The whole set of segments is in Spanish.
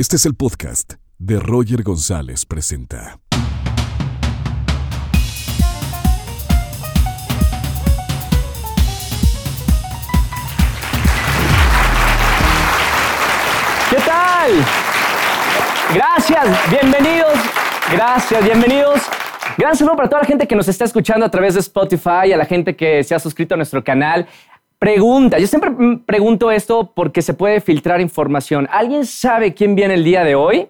Este es el podcast de Roger González Presenta. ¿Qué tal? Gracias, bienvenidos, gracias, bienvenidos. Gran saludo para toda la gente que nos está escuchando a través de Spotify, a la gente que se ha suscrito a nuestro canal. Pregunta, yo siempre pregunto esto porque se puede filtrar información. ¿Alguien sabe quién viene el día de hoy?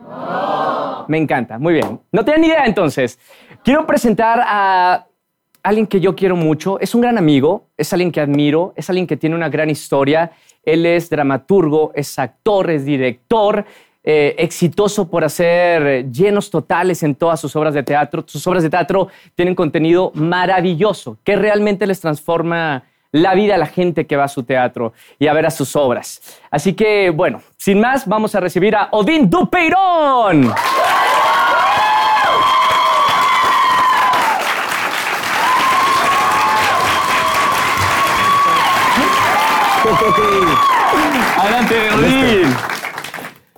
No. Me encanta, muy bien. No tienen ni idea entonces. Quiero presentar a alguien que yo quiero mucho. Es un gran amigo, es alguien que admiro, es alguien que tiene una gran historia. Él es dramaturgo, es actor, es director, eh, exitoso por hacer llenos totales en todas sus obras de teatro. Sus obras de teatro tienen contenido maravilloso que realmente les transforma la vida a la gente que va a su teatro y a ver a sus obras. Así que, bueno, sin más, vamos a recibir a Odín Dupeirón. Adelante, Odín.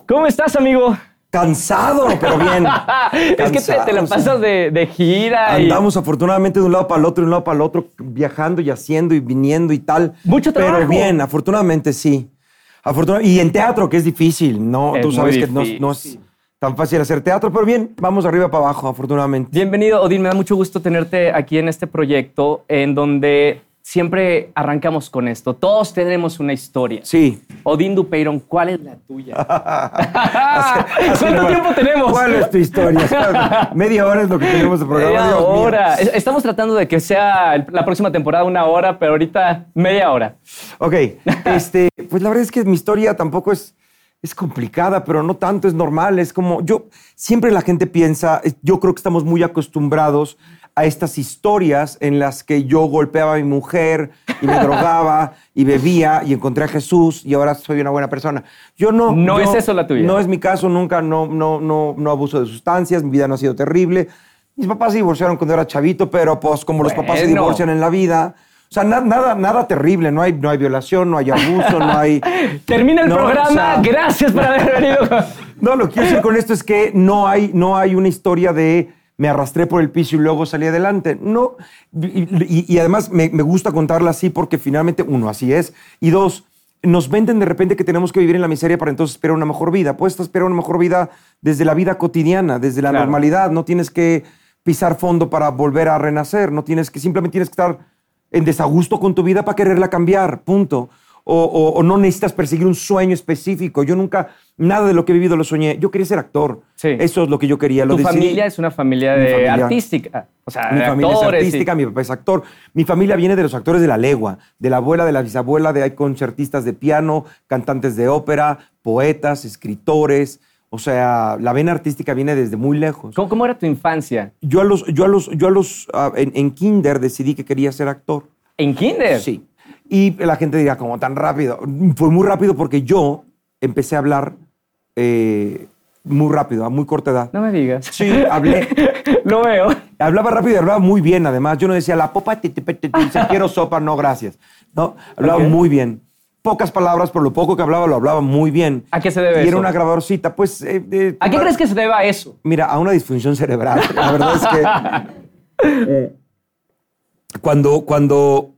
¿Cómo estás, amigo? Cansado, pero bien. es que te, te la pasas de, de gira y Andamos afortunadamente de un lado para el otro, de un lado para el otro, viajando y haciendo y viniendo y tal. Mucho trabajo. Pero bien, afortunadamente sí. Y en teatro, que es difícil, ¿no? Es Tú sabes que no, no es tan fácil hacer teatro, pero bien, vamos arriba para abajo, afortunadamente. Bienvenido, Odín. Me da mucho gusto tenerte aquí en este proyecto en donde siempre arrancamos con esto. Todos tenemos una historia. Sí. Odín Dupeyron, ¿cuál es la tuya? Así ¿Cuánto tiempo tenemos? ¿Cuál es tu historia? Media hora es lo que tenemos de programa. Media Dios hora. Es- Estamos tratando de que sea la próxima temporada una hora, pero ahorita media hora. Ok, este, pues la verdad es que mi historia tampoco es, es complicada, pero no tanto, es normal, es como, yo, siempre la gente piensa, yo creo que estamos muy acostumbrados a estas historias en las que yo golpeaba a mi mujer y me drogaba y bebía y encontré a Jesús y ahora soy una buena persona. Yo no... No yo- es eso la tuya. No es mi caso, nunca, no, no, no, no abuso de sustancias, mi vida no ha sido terrible. Mis papás se divorciaron cuando era chavito, pero pues como los papás se divorcian en la vida, o sea, na- nada, nada terrible, no hay, no hay violación, no hay abuso, no hay... Termina el No, programa. o sea- Gracias por haber venido. No, lo que quiero decir con esto es que no hay, no hay una historia de me arrastré por el piso y luego salí adelante. No, y, además me, me gusta contarla así porque finalmente, uno, así es, y dos, nos venden de repente que tenemos que vivir en la miseria para entonces esperar una mejor vida. Puedes esperar una mejor vida desde la vida cotidiana, desde la Claro. normalidad. No tienes que pisar fondo para volver a renacer. No tienes que, simplemente tienes que estar en desagusto con tu vida para quererla cambiar, punto. O, o- o no necesitas perseguir un sueño específico. Yo nunca, nada de lo que he vivido lo soñé. Yo quería ser actor. Sí. Eso es lo que yo quería. Lo Tu decidí. familia es una familia Mi de familia. artística. O sea, Mi de familia es y- artística, mi papá es actor. Mi familia viene de los actores de la legua, de la abuela, de la bisabuela, de hay concertistas de piano, cantantes de ópera, poetas, escritores. O sea, la vena artística viene desde muy lejos. ¿Cómo, cómo era tu infancia? Yo a los, yo a los, yo a los, ah, en, en kinder decidí que quería ser actor. ¿En kinder? Sí. Y la gente dirá, como tan rápido? Fue muy rápido porque yo empecé a hablar eh, muy rápido, a muy corta edad. No me digas. Sí, hablé. Lo veo. Hablaba rápido y hablaba muy bien, además. Yo no decía la popa, ti, quiero sopa, no, gracias. No, hablaba muy bien. Pocas palabras, pero lo poco que hablaba lo hablaba muy bien. ¿A qué se debe Y eso? era una grabadorcita, pues... eh, eh, ¿A qué crees que se deba eso? Mira, a una disfunción cerebral. La verdad es que... eh, cuando, cuando...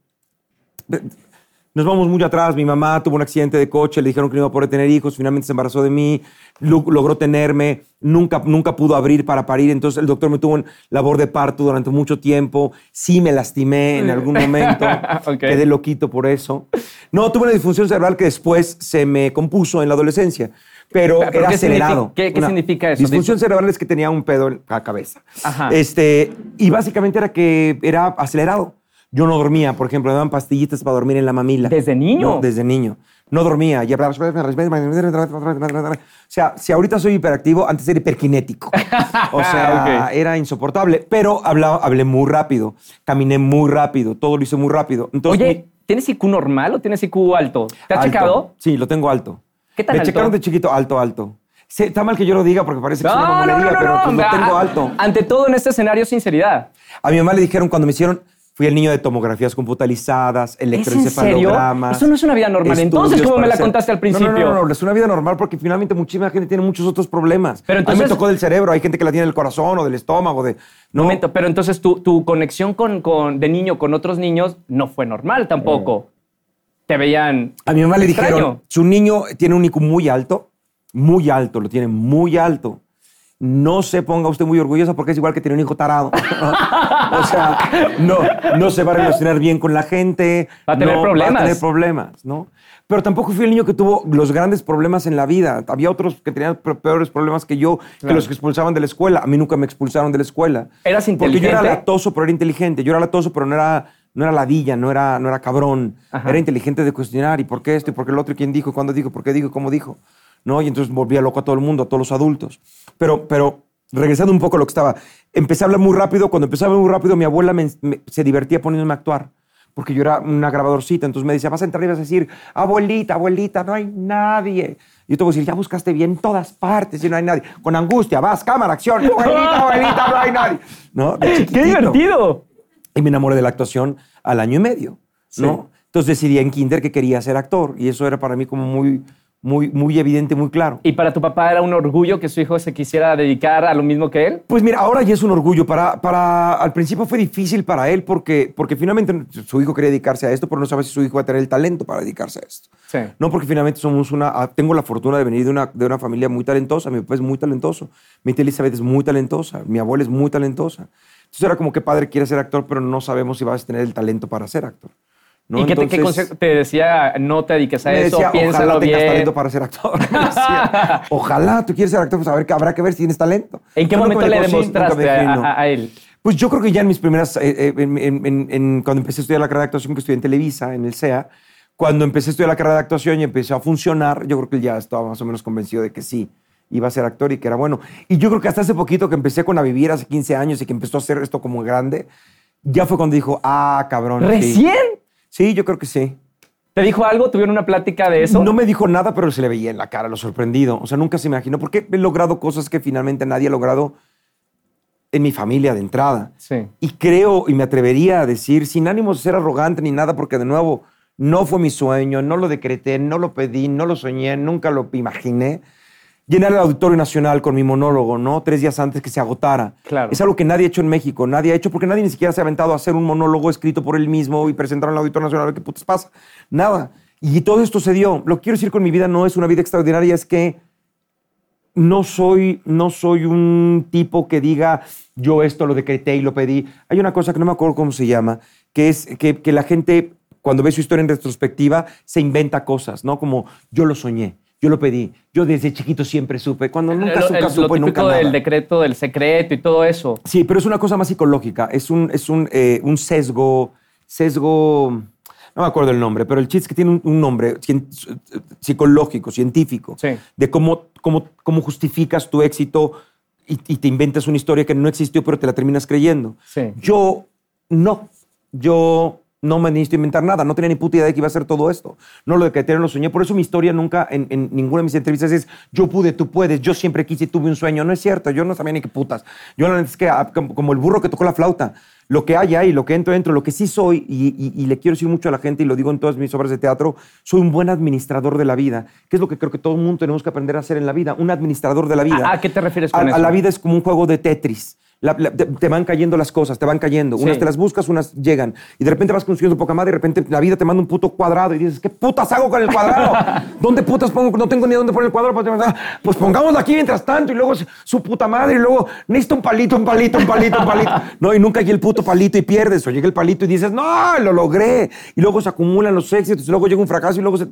Nos vamos muy atrás. Mi mamá tuvo un accidente de coche, le dijeron que no iba a poder tener hijos, finalmente se embarazó de mí, lo- logró tenerme, nunca, nunca pudo abrir para parir, entonces el doctor me tuvo en labor de parto durante mucho tiempo, sí me lastimé en algún momento, Ok. quedé loquito por eso. No, tuve una disfunción cerebral que después se me compuso en la adolescencia, pero, Pero, era ¿qué acelerado. significa- qué- significa eso? Disfunción cerebral es que tenía un pedo en la cabeza. Ajá. Este, y básicamente era que era acelerado. Yo no dormía, por ejemplo, me daban pastillitas para dormir en la mamila. ¿Desde niño? No, desde niño. No dormía y hablaba. O sea, si ahorita soy hiperactivo, antes era hiperkinético. O sea, era insoportable. Pero hablaba, hablé muy rápido, caminé muy rápido, todo lo hice muy rápido. Entonces, Oye, ¿tienes IQ normal o tienes IQ alto? ¿Te has alto. checado? Sí, lo tengo alto. ¿Qué tan Me alto? checaron de chiquito, alto, alto. Sí, está mal que yo lo diga porque parece que es una mamonería, pero pues lo tengo alto. Ante todo en este escenario, sinceridad. A mi mamá le dijeron cuando me hicieron Fui el niño de tomografías computarizadas, ¿Es en serio? electroencefalogramas. Eso no es una vida normal. Entonces, ¿cómo me la contaste al No, principio? No, no, no, es una vida normal porque finalmente muchísima gente tiene muchos otros problemas. Pero A mí entonces- me tocó del cerebro, hay gente que la tiene del corazón o del estómago, de... No, Momento, pero entonces tu, tu conexión con, con- de niño con otros niños no fue normal tampoco. Te veían. A mi mamá le dijeron, su niño tiene un IQ muy alto, muy alto, lo tiene muy alto. No se ponga usted muy orgullosa porque es igual que tiene un hijo tarado. o sea, no, no se va a relacionar bien con la gente. Va a tener no, problemas. Va a tener problemas, ¿no? Pero tampoco fui el niño que tuvo los grandes problemas en la vida. Había otros que tenían pe- peores problemas que yo, que Claro. los que expulsaban de la escuela. A mí nunca me expulsaron de la escuela. ¿Eras Porque yo era inteligente? latoso, pero era inteligente. Yo era latoso, pero no era, no era ladilla, no era, no era cabrón. Ajá. Era inteligente de cuestionar. ¿Y por qué esto? ¿Y por qué el otro? ¿Y quién dijo? ¿Y ¿Cuándo dijo? ¿Por qué dijo? ¿Cómo dijo? ¿No? Y entonces volvía loco a todo el mundo, a todos los adultos. Pero, pero regresando un poco a lo que estaba, empecé a hablar muy rápido. Cuando empecé a hablar muy rápido, mi abuela me- me- se divertía poniéndome a actuar. Porque yo era una grabadorcita. Entonces me decía, vas a entrar y vas a decir, abuelita, abuelita, no hay nadie. Y yo te voy a decir, ya buscaste bien en todas partes y no hay nadie. Con angustia, vas, cámara, acción. Abuelita, abuelita, no hay nadie. ¿No? ¡Qué divertido! Y me enamoré de la actuación al año y medio, ¿no? Entonces decidí en kinder que quería ser actor y eso era para mí como muy, muy, muy evidente, muy claro. ¿Y para tu papá era un orgullo que su hijo se quisiera dedicar a lo mismo que él? Pues mira, ahora ya es un orgullo. Para, para, al principio fue difícil para él porque, porque finalmente su hijo quería dedicarse a esto, pero no sabe si su hijo va a tener el talento para dedicarse a esto. Sí. No, porque finalmente somos una. ah, Tengo la fortuna de venir de una, de una familia muy talentosa. Mi papá es muy talentoso. Mi tía Elizabeth es muy talentosa. Mi abuela es muy talentosa. Entonces era como que padre quiere ser actor, pero no sabemos si vas a tener el talento para ser actor. ¿No? ¿Y qué, te, qué Entonces, consejo te decía? No te dediques a me eso, decía, piénsalo ojalá tengas bien. talento para ser actor. Decía, ojalá tú quieres ser actor, pues a ver, que habrá que ver si tienes talento. ¿En qué momento me le sí, demostraste dejé, a, a- a él? Pues yo creo que ya en mis primeras, eh, eh, en- en- en- cuando empecé a estudiar la carrera de actuación, que estudié en Televisa, en el CEA, cuando empecé a estudiar la carrera de actuación y empecé a funcionar, yo creo que él ya estaba más o menos convencido de que sí, iba a ser actor y que era bueno. Y yo creo que hasta hace poquito que empecé con A Vivir, hace 15 años, y que empezó a hacer esto como grande, ya fue cuando dijo, ah, cabrón. sí". ¿Recién? Sí, yo creo que sí. ¿Te dijo algo? ¿Tuvieron una plática de eso? No me dijo nada, pero se le veía en la cara lo sorprendido. O sea, nunca se imaginó, porque he logrado cosas que finalmente nadie ha logrado en mi familia de entrada. Sí. Y creo, y me atrevería a decir, sin ánimo de ser arrogante ni nada, porque de nuevo, no fue mi sueño, no lo decreté, no lo pedí, no lo soñé, nunca lo imaginé. Llenar el Auditorio Nacional con mi monólogo, ¿no? Tres días antes que se agotara. Claro. Es algo que nadie ha hecho en México, nadie ha hecho, porque nadie ni siquiera se ha aventado a hacer un monólogo escrito por él mismo y presentarlo en el Auditorio Nacional, a ver qué putas pasa. Nada. Y todo esto se dio. Lo que quiero decir con mi vida no es una vida extraordinaria, es que no soy, no soy un tipo que diga yo esto lo decreté y lo pedí. Hay una cosa que no me acuerdo cómo se llama, que es que, que la gente cuando ve su historia en retrospectiva se inventa cosas, ¿no? Como yo lo soñé, yo lo pedí, yo desde chiquito siempre supe, cuando nunca, lo, nunca el- lo supe, nunca típico del nada. decreto del secreto y todo eso. Sí, pero es una cosa más psicológica, es un, es un, eh, un sesgo, sesgo, no me acuerdo el nombre, pero el chiste es que tiene un, un nombre cien- psicológico, científico, Sí. de cómo, cómo, cómo justificas tu éxito y, y te inventas una historia que no existió, pero te la terminas creyendo. Sí. Yo no, yo no me necesito inventar nada, no tenía ni puta idea de que iba a ser todo esto. No lo decreté, lo soñé, por eso mi historia nunca, en, en ninguna de mis entrevistas es yo pude, tú puedes, yo siempre quise y tuve un sueño. No es cierto, yo no sabía ni qué putas. Yo la neta es que ah, como el burro que tocó la flauta, lo que hay ahí, lo que entro dentro, lo que sí soy, y, y- y le quiero decir mucho a la gente, y lo digo en todas mis obras de teatro, soy un buen administrador de la vida, que es lo que creo que todo el mundo tenemos que aprender a hacer en la vida, un administrador de la vida. ¿A- a qué te refieres con A- a eso? la vida es como un juego de Tetris. La- la- te, te van cayendo las cosas, te van cayendo. Sí. Unas te las buscas, unas llegan. Y de repente vas construyendo poca madre y de repente la vida te manda un puto cuadrado y dices, ¿qué putas hago con el cuadrado? ¿Dónde putas pongo? No tengo ni dónde poner el cuadrado. Pues, Pues pongámoslo aquí mientras tanto y luego su puta madre y luego necesito un palito, un palito, un palito, un palito. No, y nunca llega el puto palito y pierdes. O llega el palito y dices, no, lo logré. Y luego se acumulan los éxitos y luego llega un fracaso y luego se...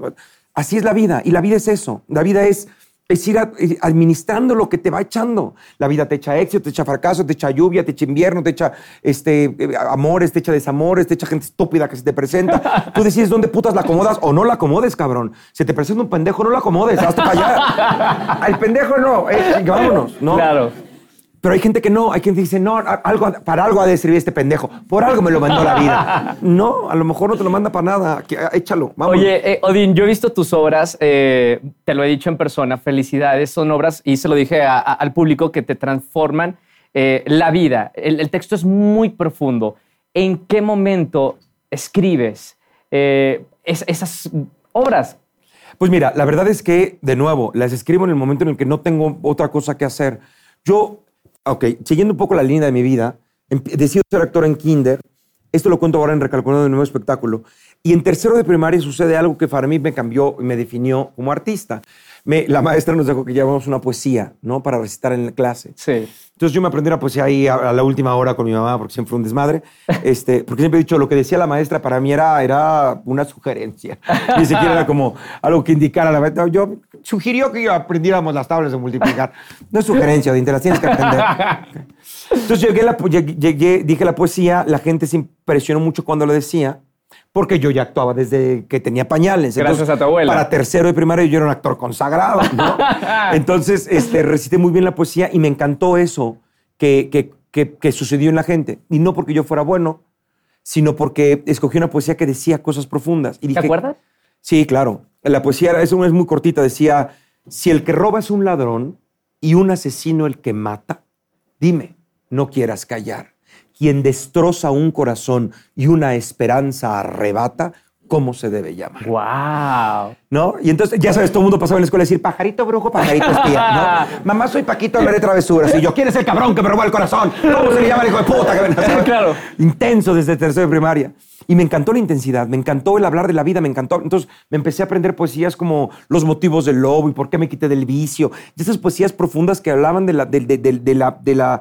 Así es la vida. Y la vida es eso. La vida es es ir a- eh, administrando lo que te va echando. La vida te echa éxito, te echa fracaso, te echa lluvia, te echa invierno, te echa este, eh, amores, te echa desamores, te echa gente estúpida que se te presenta. Tú decides dónde putas la acomodas o no la acomodes, cabrón. Se te presenta un pendejo, no la acomodes, hazte para allá. Al pendejo no, eh, vámonos, ¿no? Claro. Pero hay gente que no, hay quien dice, no, algo, para algo ha de servir este pendejo. Por algo me lo mandó la vida. No, a lo mejor no te lo manda para nada. Échalo, vamos. Oye, eh, Odín, yo he visto tus obras, eh, te lo he dicho en persona, felicidades, son obras, y se lo dije a- a- al público, que te transforman eh, la vida. El, el texto es muy profundo. ¿en qué momento escribes eh, es- esas obras? Pues mira, la verdad es que, de nuevo, las escribo en el momento en el que no tengo otra cosa que hacer. Yo, ok, siguiendo un poco la línea de mi vida, decido ser actor en kinder. Esto lo cuento ahora en Recalculando de Nuevo Espectáculo. Y en tercero de primaria sucede algo que para mí me cambió y me definió como artista. Me- la maestra nos dijo que llevamos una poesía, ¿no? Para recitar en la clase. Sí. Entonces yo me aprendí la poesía ahí a, a la última hora con mi mamá, porque siempre fue un desmadre. Este, porque siempre he dicho, lo que decía la maestra para mí era, era una sugerencia. Ni siquiera era como algo que indicara la maestra. Yo sugirió que aprendiéramos las tablas de multiplicar. No es sugerencia, te las tienes que aprender. Entonces llegué, la, llegué- llegué- dije la poesía, la gente se impresionó mucho cuando lo decía, porque yo ya actuaba desde que tenía pañales. Gracias a tu abuela. Para tercero de primaria yo era un actor consagrado, ¿no? Entonces, este, recité muy bien la poesía y me encantó eso que, que, que- que sucedió en la gente. Y no porque yo fuera bueno, sino porque escogí una poesía que decía cosas profundas. Y ¿Te acuerdas? Sí, claro. La poesía es, es muy cortita. Decía, si el que roba es un ladrón y un asesino el que mata, dime, no quieras callar. Quien destroza un corazón y una esperanza arrebata, ¿cómo se debe llamar? ¡Wow! ¿No? Y entonces, ya sabes, todo el mundo pasaba en la escuela a decir, pajarito brujo, pajarito espía, ¿no? Mamá, soy Paquito, hablaré travesuras. Y yo, ¿quién es el cabrón que me robó el corazón? ¿Cómo se le llama el hijo de puta que me Claro. Intenso desde tercero de primaria. Y me encantó la intensidad, me encantó el hablar de la vida, me encantó. Entonces me empecé a aprender poesías como Los motivos del lobo y por qué me quité del vicio. Y esas poesías profundas que hablaban de la, de, de- de- de la, de la,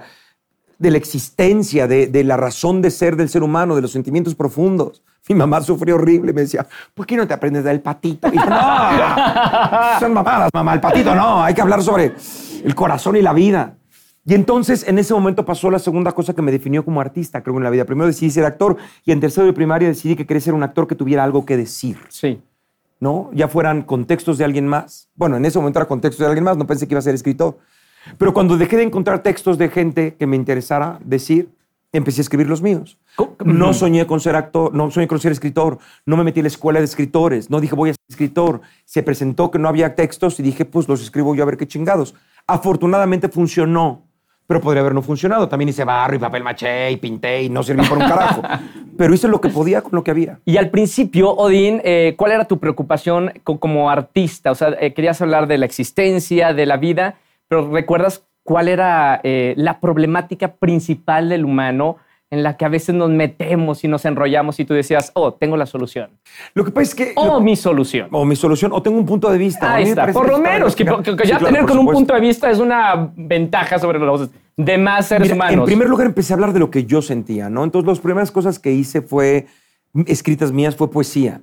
de la existencia, de, de la razón de ser del ser humano, de los sentimientos profundos. Mi mamá sufrió horrible, me decía, ¿por qué no te aprendes del patito? Y yo, no, son mamadas, mamá, el patito no, hay que hablar sobre el corazón y la vida. Y entonces en ese momento pasó la segunda cosa que me definió como artista, creo, en la vida. Primero decidí ser actor y en tercero de primaria decidí que quería ser un actor que tuviera algo que decir. Sí. ¿no? Ya fueran contextos de alguien más. Bueno, en ese momento era contextos de alguien más, no pensé que iba a ser escritor. Pero cuando dejé de encontrar textos de gente que me interesara decir, empecé a escribir los míos. No soñé con ser actor, no soñé con ser escritor, no me metí en la escuela de escritores, no dije voy a ser escritor. Se presentó que no había textos y dije, pues los escribo yo a ver qué chingados. Afortunadamente funcionó, pero podría haber no funcionado. También hice barro y papel maché y pinté y no serví por un carajo. Pero hice lo que podía con lo que había. Y al principio, Odín, eh, ¿cuál era tu preocupación co- como artista? O sea, eh, querías hablar de la existencia, de la vida, pero ¿recuerdas cuál era eh, la problemática principal del humano en la que a veces nos metemos y nos enrollamos y tú decías, oh, tengo la solución? Lo que pasa es que... O lo- mi solución. o mi solución, o tengo un punto de vista. Ahí está. Por lo menos, que, que- que Sí, ya claro, tener con un punto de vista es una ventaja sobre los demás seres Mira, humanos. En primer lugar, empecé a hablar de lo que yo sentía, ¿no? Entonces, las primeras cosas que hice fue, escritas mías, fue poesía,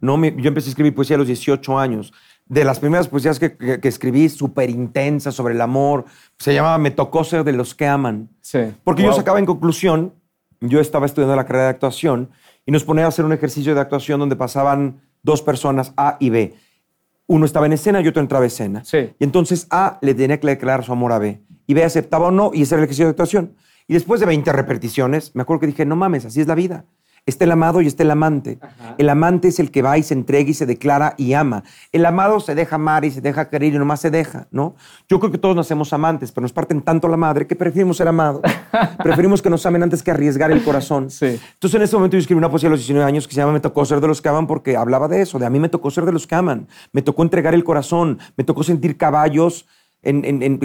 ¿no? Yo empecé a escribir poesía a los 18 años. De las primeras poesías que, que- que escribí, súper intensas sobre el amor, se llamaba Me tocó ser de los que aman. Sí. Porque yo Wow. sacaba en conclusión, yo estaba estudiando la carrera de actuación y nos ponía a hacer un ejercicio de actuación donde pasaban dos personas, A y B. Uno estaba en escena y otro entraba en escena. Sí. Y entonces A le tenía que declarar su amor a B. Y B aceptaba o no y ese era el ejercicio de actuación. Y después de 20 repeticiones, me acuerdo que dije, no mames, así es la vida. Está el amado y está el amante. El amante es el que va y se entrega y se declara y ama. El amado se deja amar y se deja querer y nomás se deja, ¿no? Yo creo que todos nacemos amantes, pero nos parten tanto la madre que preferimos ser amados. preferimos que nos amen antes que arriesgar el corazón. Sí. Entonces en ese momento yo escribí una poesía a los 19 años que se llama Me tocó ser de los que aman porque hablaba de eso, de a mí me tocó ser de los que aman, me tocó entregar el corazón, me tocó sentir caballos en, en- en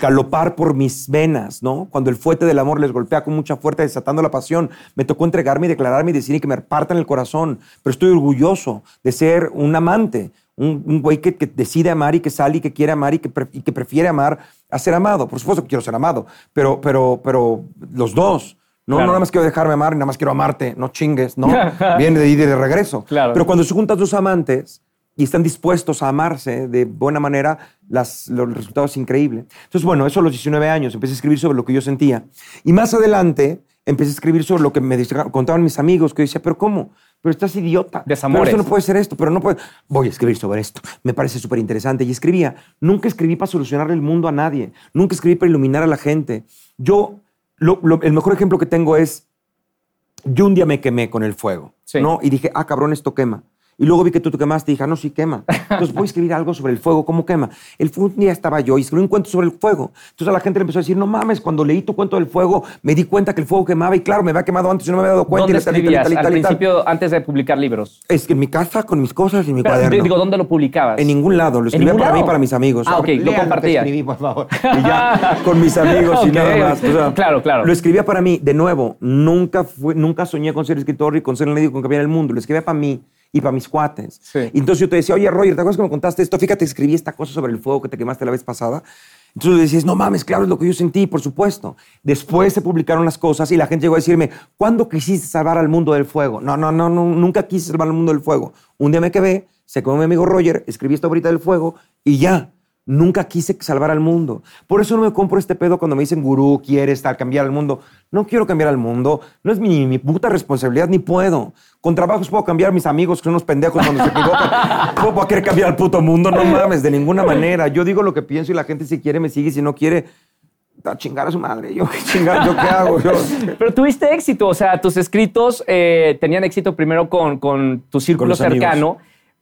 galopar por mis venas, ¿no? Cuando el fuete del amor les golpea con mucha fuerza desatando la pasión, me tocó entregarme y declararme y decir y que me partan el corazón, pero estoy orgulloso de ser un amante, un, un güey que, que decide amar y que sale y que quiere amar y que, pre- y que prefiere amar a ser amado. Por supuesto que quiero ser amado, pero, pero, pero los dos. No, Claro. no nada más quiero dejarme amar, nada más quiero amarte, no chingues, ¿no? Viene de ir de regreso. Claro. Pero cuando se juntan dos amantes y están dispuestos a amarse de buena manera, las, los resultados es increíble. Entonces, bueno, eso a los 19 años, empecé a escribir sobre lo que yo sentía. Y más adelante empecé a escribir sobre lo que me contaban mis amigos, que yo decía, pero ¿cómo? Pero estás idiota. Desamores. Pero esto no puede ser esto, pero no puede. Voy a escribir sobre esto. Me parece súper interesante. Y escribía. Nunca escribí para solucionar el mundo a nadie. Nunca escribí para iluminar a la gente. Yo, lo- lo- el mejor ejemplo que tengo es, yo un día me quemé con el fuego, Sí. ¿no? Y dije, ah, cabrón, esto quema. Y luego vi que tú te quemaste y dije, no, sí quema. Entonces voy a escribir algo sobre el fuego, ¿cómo quema? El fuego, un día estaba yo y escribí un cuento sobre el fuego. Entonces a la gente le empezó a decir, no mames, cuando leí tu cuento del fuego, me di cuenta que el fuego quemaba y claro, me había quemado antes y no me había dado cuenta. ¿Dónde y tal, y tal, y escribías? tal, y Al tal, y tal. principio, antes de publicar libros. Es que en mi casa, con mis cosas y mi Pero, cuaderno. digo, ¿dónde lo publicabas? En ningún lado, lo escribía para mí lado? y para mis amigos. Ah, ok, lo que compartías. escribí, por favor. Y ya, con mis amigos y Ok, nada más. O sea, claro, claro. Lo escribía para mí, de nuevo, nunca, fue, nunca soñé con ser escritor y con ser el medio con cambiar el mundo. Lo escribía para mí y para mis cuates. Sí. Y entonces yo te decía, oye, Roger, ¿te acuerdas que me contaste esto? Fíjate, escribí esta cosa sobre el fuego que te quemaste la vez pasada. Entonces le decías, no mames, claro, es lo que yo sentí, por supuesto. Después se publicaron las cosas y la gente llegó a decirme, ¿cuándo quisiste salvar al mundo del fuego? No, no, no, no nunca quise salvar al mundo del fuego. Un día me quedé, se quedó mi amigo Roger, escribí esta ahorita del fuego y ya. Nunca quise salvar al mundo. Por eso no me compro este pedo cuando me dicen, gurú, quieres estar, cambiar al mundo. No quiero cambiar al mundo. No es mi, puta responsabilidad, ni puedo. Con trabajos puedo cambiar a mis amigos, que son unos pendejos cuando se equivocan. ¿Cómo voy a querer cambiar al puto mundo? No mames, de ninguna manera. Yo digo lo que pienso y la gente si quiere me sigue, y si no quiere, a chingar a su madre. Yo qué chingar, yo qué hago. Yo- Pero tuviste éxito, o sea, tus escritos eh, tenían éxito primero con, con tu círculo amigos. cercano,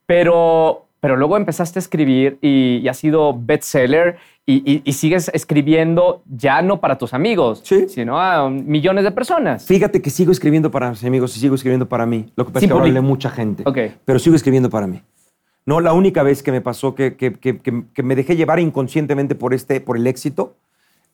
pero, pero luego empezaste a escribir y, y has sido bestseller y, y- y sigues escribiendo ya no para tus amigos, Sí. sino a millones de personas. Fíjate que sigo escribiendo para mis amigos y sigo escribiendo para mí. Lo que pasa es que ahora lee mucha gente. Ok. Pero sigo escribiendo para mí. No, la única vez que me pasó que, que- que- que- que me dejé llevar inconscientemente por, este, por el éxito,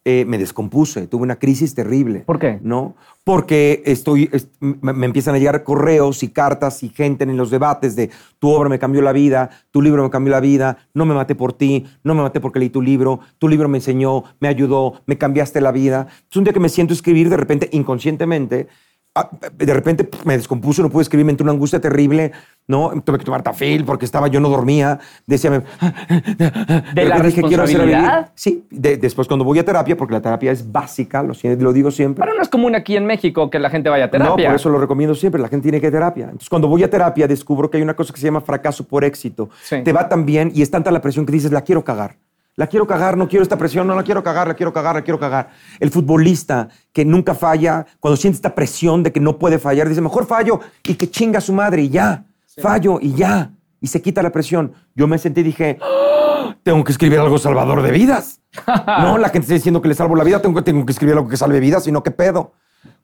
eh, me descompuse. Tuve una crisis terrible. ¿Por qué? ¿No? Porque estoy, es- me, me empiezan a llegar correos y cartas y gente en los debates de tu obra me cambió la vida, tu libro me cambió la vida, no me maté por ti, no me maté porque leí tu libro, tu libro me enseñó, me ayudó, me cambiaste la vida. Es un día que me siento escribir de repente, inconscientemente, de repente me descompuse, no pude escribir, me entró una angustia terrible, ¿no? Tuve que tomar tafil porque estaba, yo no dormía, decía, me- ¿De la dije, quiero hacer vivir. responsabilidad? Sí, de- después cuando voy a terapia, porque la terapia es básica, lo, lo digo siempre. Pero no es común aquí en México que la gente vaya a terapia. No, por eso lo recomiendo siempre. La gente tiene que ir a terapia. Entonces, cuando voy a terapia, descubro que hay una cosa que se llama fracaso por éxito. Sí. Te va tan bien y es tanta la presión que dices, la quiero cagar. La quiero cagar, no quiero esta presión, no la quiero cagar, la quiero cagar, la quiero cagar. El futbolista que nunca falla, cuando siente esta presión de que no puede fallar, dice, mejor fallo y que chinga a su madre y ya. Fallo y ya. Y se quita la presión. Yo me sentí y dije, "¡Ah! tengo que escribir algo salvador de vidas. no, la gente está diciendo que le salvo la vida, tengo que, tengo que escribir algo que salve vidas, sino qué pedo.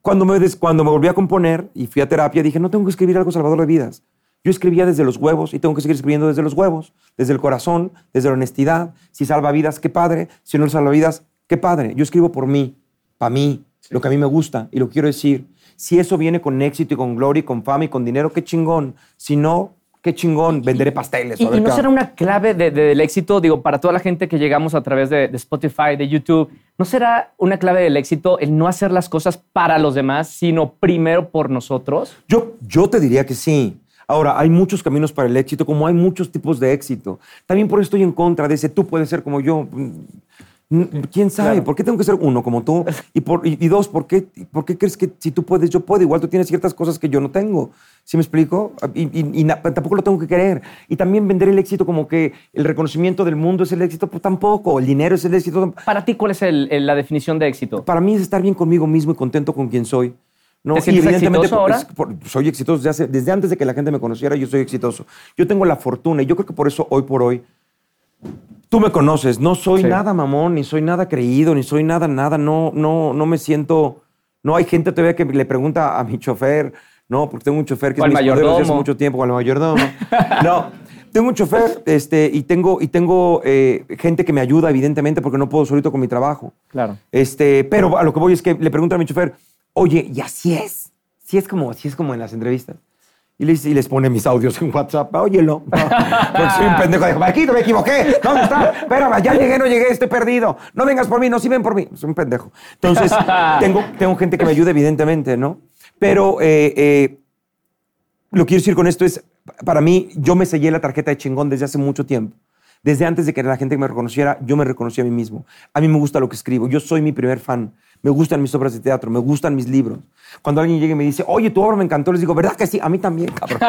Cuando me, des- cuando me volví a componer y fui a terapia, dije, no tengo que escribir algo salvador de vidas. Yo escribía desde los huevos y tengo que seguir escribiendo desde los huevos, desde el corazón, desde la honestidad. Si salva vidas, qué padre. Si no salva vidas, qué padre. Yo escribo por mí, para mí, lo que a mí me gusta y lo que quiero decir. Si eso viene con éxito y con gloria y con fama y con dinero, qué chingón. Si no, qué chingón. Venderé pasteles. ¿Y, y no será una clave de- de- del éxito, digo, para toda la gente que llegamos a través de, de Spotify, de YouTube, ¿no será una clave del éxito el no hacer las cosas para los demás, sino primero por nosotros? Yo, yo te diría que sí. Ahora, hay muchos caminos para el éxito, como hay muchos tipos de éxito. También por eso estoy en contra de ese tú puedes ser como yo. Mm, ¿Quién sabe? Claro. ¿Por qué tengo que ser uno como tú? Y, por, y, y dos, ¿por qué, ¿por qué crees que si tú puedes, yo puedo? Igual tú tienes ciertas cosas que yo no tengo. ¿Sí me explico? Y, tampoco lo tengo que querer. Y también vender el éxito como que el reconocimiento del mundo es el éxito, pues tampoco. El dinero es el éxito. Para ti, ¿cuál es el- el- la definición de éxito? Para mí es estar bien conmigo mismo y contento con quien soy. ¿No? ¿Te Y evidentemente, exitoso ahora? por- soy exitoso desde, hace- desde antes de que la gente me conociera, yo soy exitoso. Yo tengo la fortuna y yo creo que por eso hoy por hoy, tú me conoces, no soy Sí. nada mamón, ni soy nada creído, ni soy nada, nada, no, no, no me siento, no hay gente todavía que le pregunta a mi chofer, no, porque tengo un chofer que es mi desde hace mayordomo. mucho tiempo, o al mayordomo. No, tengo un chofer este, y tengo, y tengo eh, gente que me ayuda, evidentemente, porque no puedo solito con mi trabajo. Claro. Este, pero a lo que voy es que le pregunto a mi chofer, oye, y así es. Sí es como, así es como en las entrevistas. Y les, y les pone mis audios en WhatsApp. Óyelo. Porque soy un pendejo. Dijo, Marquito, me equivoqué. ¿Dónde está? Espérame, ya llegué, no llegué, estoy perdido. No vengas por mí, no, sí ven por mí. Soy un pendejo. Entonces, tengo, tengo gente que me ayuda, evidentemente, ¿no? Pero eh, eh, lo que quiero decir con esto es, para mí, yo me sellé la tarjeta de chingón desde hace mucho tiempo. Desde antes de que la gente me reconociera, yo me reconocí a mí mismo. A mí me gusta lo que escribo. Yo soy mi primer fan. Me gustan mis obras de teatro, me gustan mis libros. Cuando alguien llega y me dice, oye, tu obra me encantó, les digo, ¿verdad que sí? A mí también, cabrón.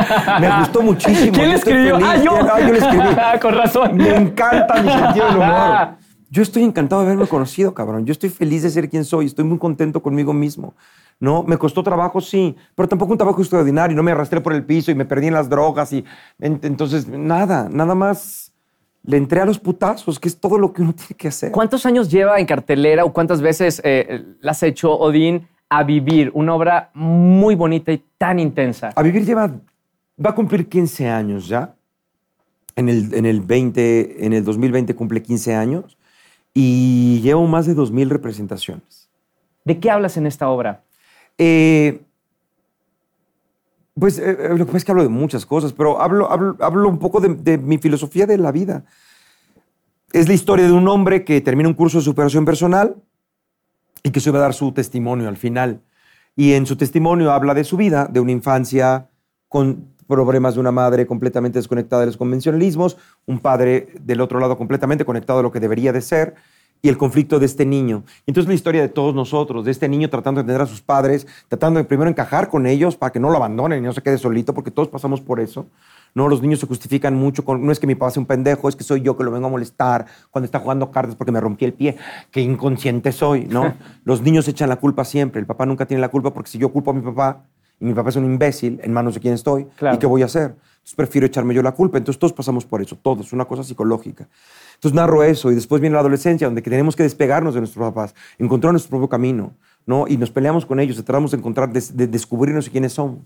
Me gustó muchísimo. ¿Quién le escribió? feliz. Ah, yo. Ah, yo le escribí. Con razón. Me encanta mi sentido del humor. Yo estoy encantado de haberme conocido, cabrón. Yo estoy feliz de ser quien soy. Estoy muy contento conmigo mismo. ¿no? Me costó trabajo, sí, pero tampoco un trabajo extraordinario. No me arrastré por el piso y me perdí en las drogas y entonces nada, nada más le entré a los putazos, que es todo lo que uno tiene que hacer. ¿Cuántos años lleva en cartelera o cuántas veces eh, la has hecho, Odín, a vivir? Una obra muy bonita y tan intensa. A vivir lleva, va a cumplir 15 años ya. En el, en el, 20, en el 2020 cumple 15 años y llevo más de 2.000 representaciones. ¿De qué hablas en esta obra? Eh, pues eh, eh, lo que pasa es que hablo de muchas cosas, pero hablo, hablo, un poco de, mi filosofía de la vida. Es la historia de un hombre que termina un curso de superación personal y que se va a dar su testimonio al final. Y en su testimonio habla de su vida, de una infancia con problemas de una madre completamente desconectada de los convencionalismos, un padre del otro lado completamente conectado a lo que debería de ser, y el conflicto de este niño. Entonces la historia de todos nosotros, de este niño tratando de entender a sus padres, tratando de primero encajar con ellos para que no lo abandonen y no se quede solito, porque todos pasamos por eso. No, los niños se justifican mucho con, no es que mi papá sea un pendejo, es que soy yo que lo vengo a molestar cuando está jugando cartas porque me rompí el pie, qué inconsciente soy, ¿no? los niños echan la culpa siempre, el papá nunca tiene la culpa porque si yo culpo a mi papá y mi papá es un imbécil, en manos de quién estoy, ¿y qué voy a hacer? Entonces prefiero echarme yo la culpa. Entonces todos pasamos por eso, todos, es una cosa psicológica. Entonces narro eso y después viene la adolescencia donde tenemos que despegarnos de nuestros papás, encontrar nuestro propio camino, ¿no? Y nos peleamos con ellos, tratamos de encontrar, de, descubrirnos quiénes somos.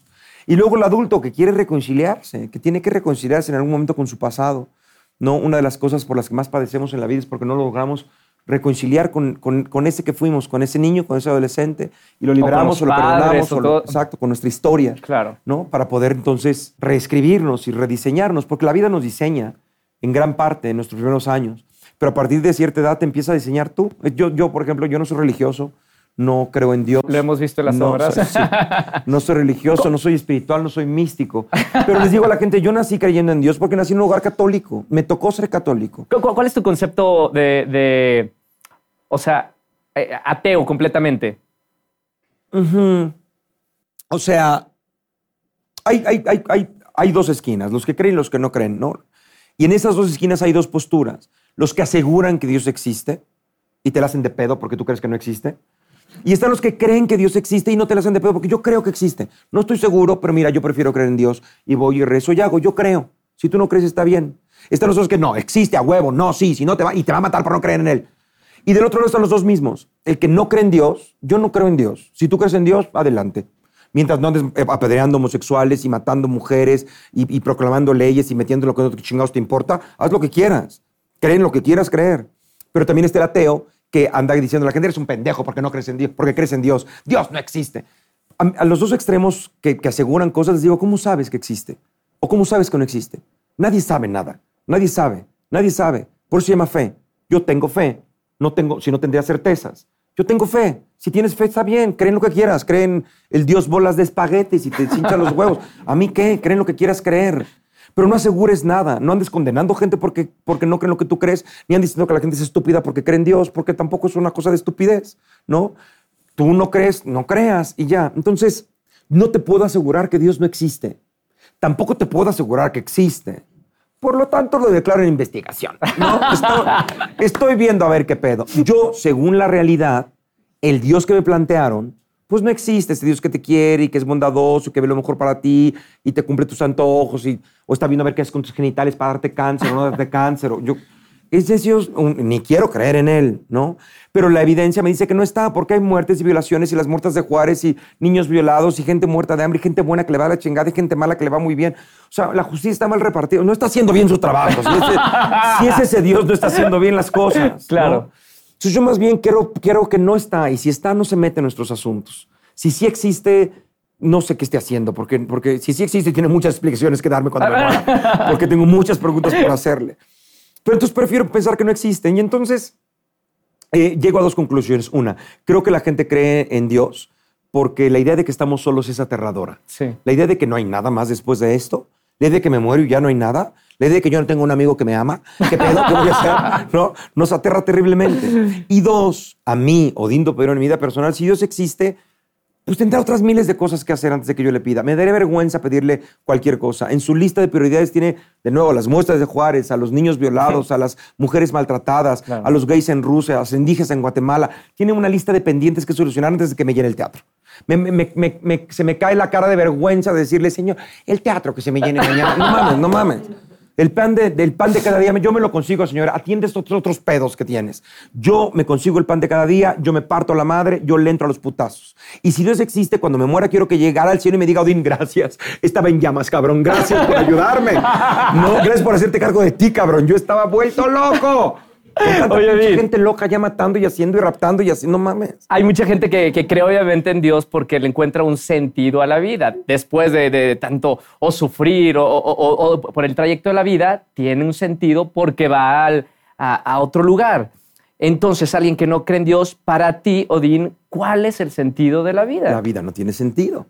Y luego el adulto que quiere reconciliarse, que tiene que reconciliarse en algún momento con su pasado, ¿no? Una de las cosas por las que más padecemos en la vida es porque no logramos reconciliar con, con, ese que fuimos, con ese niño, con ese adolescente, y lo liberamos o, lo perdonamos, o exacto, con nuestra historia, claro. ¿no? Para poder entonces reescribirnos y rediseñarnos, porque la vida nos diseña en gran parte en nuestros primeros años. Pero a partir de cierta edad te empieza a diseñar tú. Yo, yo, por ejemplo, yo no soy religioso, no creo en Dios. Lo hemos visto en las no, obras. no soy religioso, no soy espiritual, no soy místico. Pero les digo a la gente, yo nací creyendo en Dios porque nací en un lugar católico. Me tocó ser católico. ¿Cuál es tu concepto de, o sea, eh, ateo completamente? O sea, hay, hay, hay, hay, dos esquinas, los que creen y los que no creen, ¿no? Y en esas dos esquinas hay dos posturas. Los que aseguran que Dios existe y te la hacen de pedo porque tú crees que no existe. Y están los que creen que Dios existe y no te la hacen de pedo porque yo creo que existe. No estoy seguro, pero mira, yo prefiero creer en Dios y voy y rezo y hago. Yo creo. Si tú no crees, está bien. Están los otros que no, existe a huevo, no, sí, si no te va y te va a matar por no creer en Él. Y del otro lado están los dos mismos. El que no cree en Dios, yo no creo en Dios. Si tú crees en Dios, adelante mientras no andes apedreando homosexuales y matando mujeres y, proclamando leyes y metiendo lo que chingados te importa, haz lo que quieras. Cree en lo que quieras creer. Pero también está el ateo que anda diciendo a la gente, eres un pendejo porque no crees en Dios, porque crees en Dios. Dios no existe. A, los dos extremos que, que, aseguran cosas les digo, ¿cómo sabes que existe? ¿O cómo sabes que no existe? Nadie sabe nada. Nadie sabe. Nadie sabe. Por eso se llama fe. Yo tengo fe. No tengo, si no tendría certezas. Yo tengo fe. Si tienes fe, está bien. Creen lo que quieras. Creen el Dios bolas de espaguetis y te hinchan los huevos. ¿A mí qué? Creen lo que quieras creer. Pero no asegures nada. No andes condenando gente porque, porque no creen lo que tú crees, ni andes diciendo que la gente es estúpida porque cree en Dios, porque tampoco es una cosa de estupidez, ¿no? Tú no crees, no creas y ya. Entonces, no te puedo asegurar que Dios no existe. Tampoco te puedo asegurar que existe. Por lo tanto, lo declaro en investigación. ¿no? Estoy, viendo a ver qué pedo. Yo, según la realidad, el Dios que me plantearon, pues no existe ese Dios que te quiere y que es bondadoso, que ve lo mejor para ti y te cumple tus antojos y, o está viendo a ver qué es con tus genitales para darte cáncer o no darte cáncer. yo, ese Dios, ni quiero creer en él, ¿no? Pero la evidencia me dice que no está, porque hay muertes y violaciones y las muertas de Juárez y niños violados y gente muerta de hambre y gente buena que le va a la chingada y gente mala que le va muy bien. O sea, la justicia está mal repartida, no está haciendo bien su trabajo. Si, es ese Dios no está haciendo bien las cosas. Claro. Entonces yo más bien quiero, quiero que no está y si está no se mete en nuestros asuntos. Si sí existe, no sé qué esté haciendo, porque, porque si sí existe tiene muchas explicaciones que darme cuando me muera, porque tengo muchas preguntas por hacerle. Pero entonces prefiero pensar que no existen. Y entonces eh, llego a dos conclusiones. Una, creo que la gente cree en Dios porque la idea de que estamos solos es aterradora. Sí. La idea de que no hay nada más después de esto, la idea de que me muero y ya no hay nada, la idea de que yo no tengo un amigo que me ama, ¿qué pedo? ¿Qué voy a hacer? ¿No? Nos aterra terriblemente. Y dos, a mí, Odindo Pedro, en mi vida personal, si Dios existe, pues tendrá otras miles de cosas que hacer antes de que yo le pida. Me daría vergüenza pedirle cualquier cosa. En su lista de prioridades tiene, de nuevo, las muestras de Juárez, a los niños violados, a las mujeres maltratadas, Claro. a los gays en Rusia, a los indígenas en Guatemala. Tiene una lista de pendientes que solucionar antes de que me llene el teatro. Me- me- me- se me cae la cara de vergüenza de decirle, señor, el teatro que se me llene mañana. No mames, no mames. El pan de, del pan de cada día, yo me lo consigo, señora. Atiende estos otros pedos que tienes. Yo me consigo el pan de cada día, yo me parto la madre, yo le entro a los putazos. Y si Dios existe, cuando me muera, quiero que llegara al cielo y me diga, Odín, gracias. Estaba en llamas, cabrón. Gracias por ayudarme. No, gracias por hacerte cargo de ti, cabrón. Yo estaba vuelto loco. Oye, Odín. gente loca ya matando y haciendo y raptando y así, no mames. Hay mucha gente que, que cree obviamente en Dios porque le encuentra un sentido a la vida. Después de, de tanto o sufrir o, o- o- o por el trayecto de la vida, tiene un sentido porque va al- a, a otro lugar. Entonces, alguien que no cree en Dios, para ti, Odín, ¿cuál es el sentido de la vida? La vida no tiene sentido.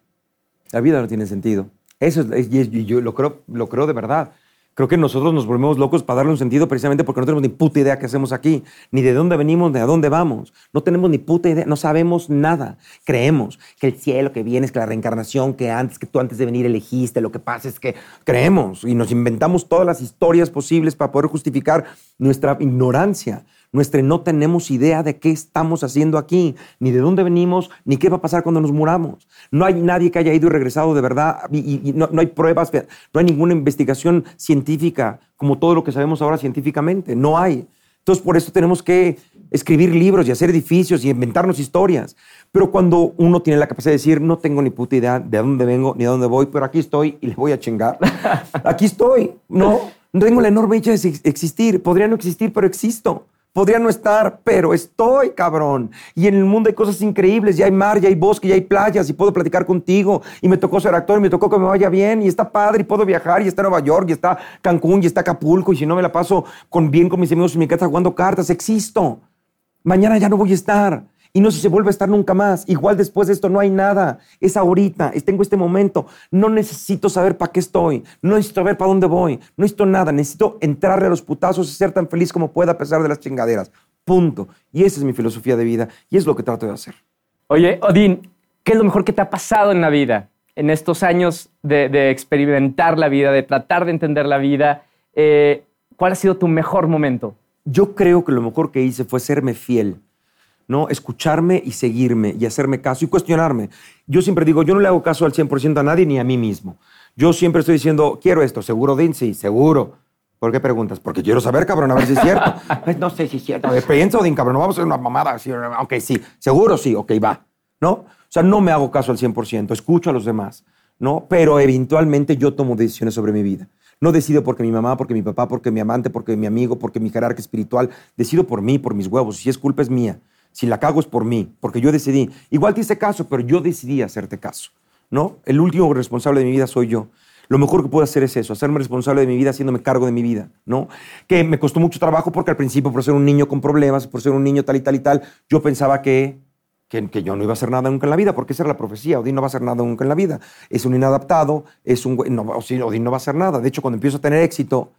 La vida no tiene sentido. Eso es, y es- y yo lo creo, lo creo de verdad. Creo que nosotros nos volvemos locos para darle un sentido precisamente porque no tenemos ni puta idea qué hacemos aquí, ni de dónde venimos, ni a dónde vamos. No tenemos ni puta idea, no sabemos nada. Creemos que el cielo que viene es que la reencarnación, que antes, que tú antes de venir elegiste, lo que pasa es que creemos y nos inventamos todas las historias posibles para poder justificar nuestra ignorancia nuestra no tenemos idea de qué estamos haciendo aquí, ni de dónde venimos, ni qué va a pasar cuando nos muramos. No hay nadie que haya ido y regresado de verdad, y, y- y no, no hay pruebas, no hay ninguna investigación científica como todo lo que sabemos ahora científicamente, no hay. Entonces por eso tenemos que escribir libros y hacer edificios y inventarnos historias. Pero cuando uno tiene la capacidad de decir, no tengo ni puta idea de dónde vengo ni a dónde voy, pero aquí estoy y le voy a chingar. aquí estoy, ¿no? Tengo la enorme dicha de ex- existir. Podría no existir, pero existo. Podría no estar, pero estoy, cabrón. Y en el mundo hay cosas increíbles. Ya hay mar, ya hay bosque, ya hay playas y puedo platicar contigo. Y me tocó ser actor y me tocó que me vaya bien. Y está padre y puedo viajar. Y está Nueva York y está Cancún y está Acapulco. Y si no me la paso con bien con mis amigos en mi casa jugando cartas, existo. Mañana ya no voy a estar. Y no sé si se vuelve a estar nunca más. Igual después de esto no hay nada. Es ahorita. Tengo este momento. No necesito saber para qué estoy. No necesito saber para dónde voy. No necesito nada. Necesito entrarle a los putazos y ser tan feliz como pueda a pesar de las chingaderas. Punto. Y esa es mi filosofía de vida. Y es lo que trato de hacer. Oye, Odín, ¿qué es lo mejor que te ha pasado en la vida? En estos años de, de experimentar la vida, de tratar de entender la vida, eh, ¿cuál ha sido tu mejor momento? Yo creo que lo mejor que hice fue serme fiel, ¿no? Escucharme y seguirme y hacerme caso y cuestionarme. Yo siempre digo, yo no le hago caso al 100% a nadie ni a mí mismo. Yo siempre estoy diciendo, quiero esto, ¿seguro, Dean? Sí, seguro. ¿Por qué preguntas? Porque quiero saber, cabrón, a ver si es cierto. Pues no sé si es cierto. Piensa, Odín, cabrón, no vamos a hacer una mamada. así, ok, sí, seguro sí, ok, va. ¿No? O sea, no me hago caso al 100%, escucho a los demás, ¿no? Pero eventualmente yo tomo decisiones sobre mi vida. No decido porque mi mamá, porque mi papá, porque mi amante, porque mi amigo, porque mi jerarca espiritual. Decido por mí, por mis huevos. Si es culpa es mía. Si la cago es por mí, porque yo decidí. Igual te hice caso, pero yo decidí hacerte caso, ¿no? El último responsable de mi vida soy yo. Lo mejor que puedo hacer es eso, hacerme responsable de mi vida, haciéndome cargo de mi vida, ¿no? Que me costó mucho trabajo porque al principio, por ser un niño con problemas, por ser un niño tal y tal y tal, yo pensaba que, que, que yo no iba a hacer nada nunca en la vida, porque esa era la profecía. Odín no va a hacer nada nunca en la vida. Es un inadaptado, es un no, Odín no va a hacer nada. De hecho, cuando empiezo a tener éxito,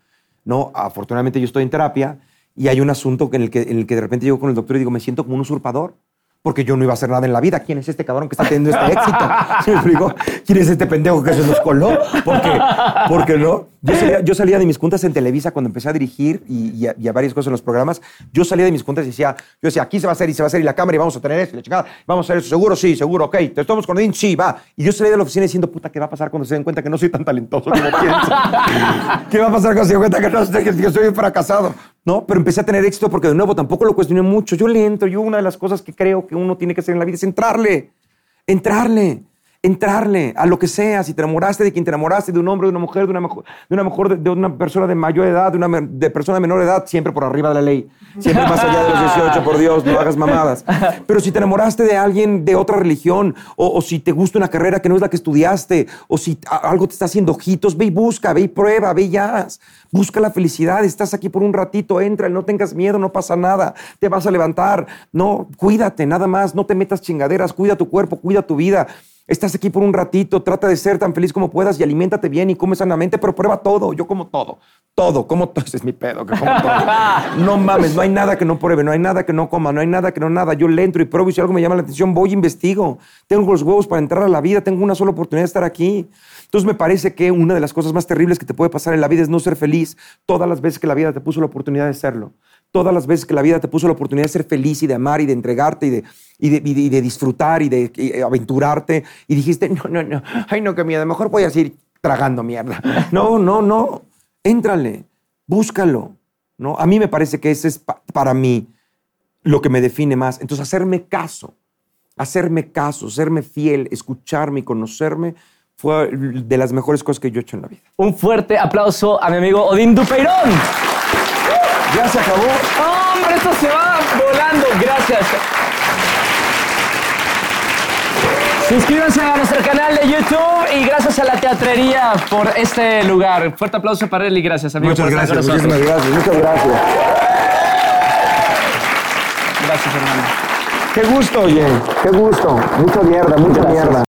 ¿no? Afortunadamente yo estoy en terapia y hay un asunto en el que, en el que de repente llego con el doctor y digo, me siento como un usurpador. Porque yo no iba a hacer nada en la vida. ¿Quién es este cabrón que está teniendo este éxito? ¿Sí me explico? ¿Quién es este pendejo que se nos coló? Porque, porque no. Yo salía, yo salía de mis juntas en Televisa cuando empecé a dirigir y, y a, y a varias cosas en los programas. Yo salía de mis juntas y decía, yo decía, aquí se va a hacer y se va a hacer y la cámara y vamos a tener esto y la chingada. Vamos a hacer eso. Seguro, sí, seguro, ok. ¿Te estamos con Odín? Sí, va. Y yo salía de la oficina diciendo, puta, ¿qué va a pasar cuando se den cuenta que no soy tan talentoso como pienso? ¿Qué va a pasar cuando se den cuenta que, no, que, que soy un fracasado? No, pero empecé a tener éxito porque de nuevo tampoco lo cuestioné mucho. Yo le entro. Yo una de las cosas que creo que uno tiene que hacer en la vida es entrarle. Entrarle. Entrarle a lo que sea. Si te enamoraste de quien te enamoraste, de un hombre, de una mujer, de una, de una, mejor, de, de una persona de mayor edad, de una de persona de menor edad, siempre por arriba de la ley. Siempre más allá de los 18, por Dios, no hagas mamadas. Pero si te enamoraste de alguien de otra religión, o, o si te gusta una carrera que no es la que estudiaste, o si algo te está haciendo ojitos, ve y busca, ve y prueba, ve y haz. Busca la felicidad, estás aquí por un ratito, entra, no tengas miedo, no pasa nada, te vas a levantar. No, cuídate, nada más, no te metas chingaderas, cuida tu cuerpo, cuida tu vida. Estás aquí por un ratito, trata de ser tan feliz como puedas y aliméntate bien y come sanamente, pero prueba todo. Yo como todo, todo, como todo. Ese es mi pedo, que como todo. No mames, no hay nada que no pruebe, no hay nada que no coma, no hay nada que no nada. Yo le entro y pruebo y si algo me llama la atención, voy e investigo. Tengo los huevos para entrar a la vida, tengo una sola oportunidad de estar aquí. Entonces me parece que una de las cosas más terribles que te puede pasar en la vida es no ser feliz todas las veces que la vida te puso la oportunidad de serlo. Todas las veces que la vida te puso la oportunidad de ser feliz y de amar y de entregarte y de, y de, y de- y de disfrutar y de y, eh, aventurarte y dijiste, no, no, no, ay no, qué miedo, mejor voy a seguir tragando mierda. No, no, no, éntrale, búscalo. ¿no? A mí me parece que ese es pa- para mí lo que me define más. Entonces, hacerme caso, hacerme caso, serme fiel, escucharme y conocerme fue de las mejores cosas que yo he hecho en la vida. Un fuerte aplauso a mi amigo Odín Dupeirón. Ya se acabó. ¡Hombre, esto se va volando! Gracias. Suscríbanse a nuestro canal de YouTube y gracias a la teatrería por este lugar. Fuerte aplauso para él y gracias, amigo. Muchas gracias, muchísimas gracias, muchas gracias. Gracias, hermano. Qué gusto, oye. Qué gusto. Mucha mierda, mucha mierda.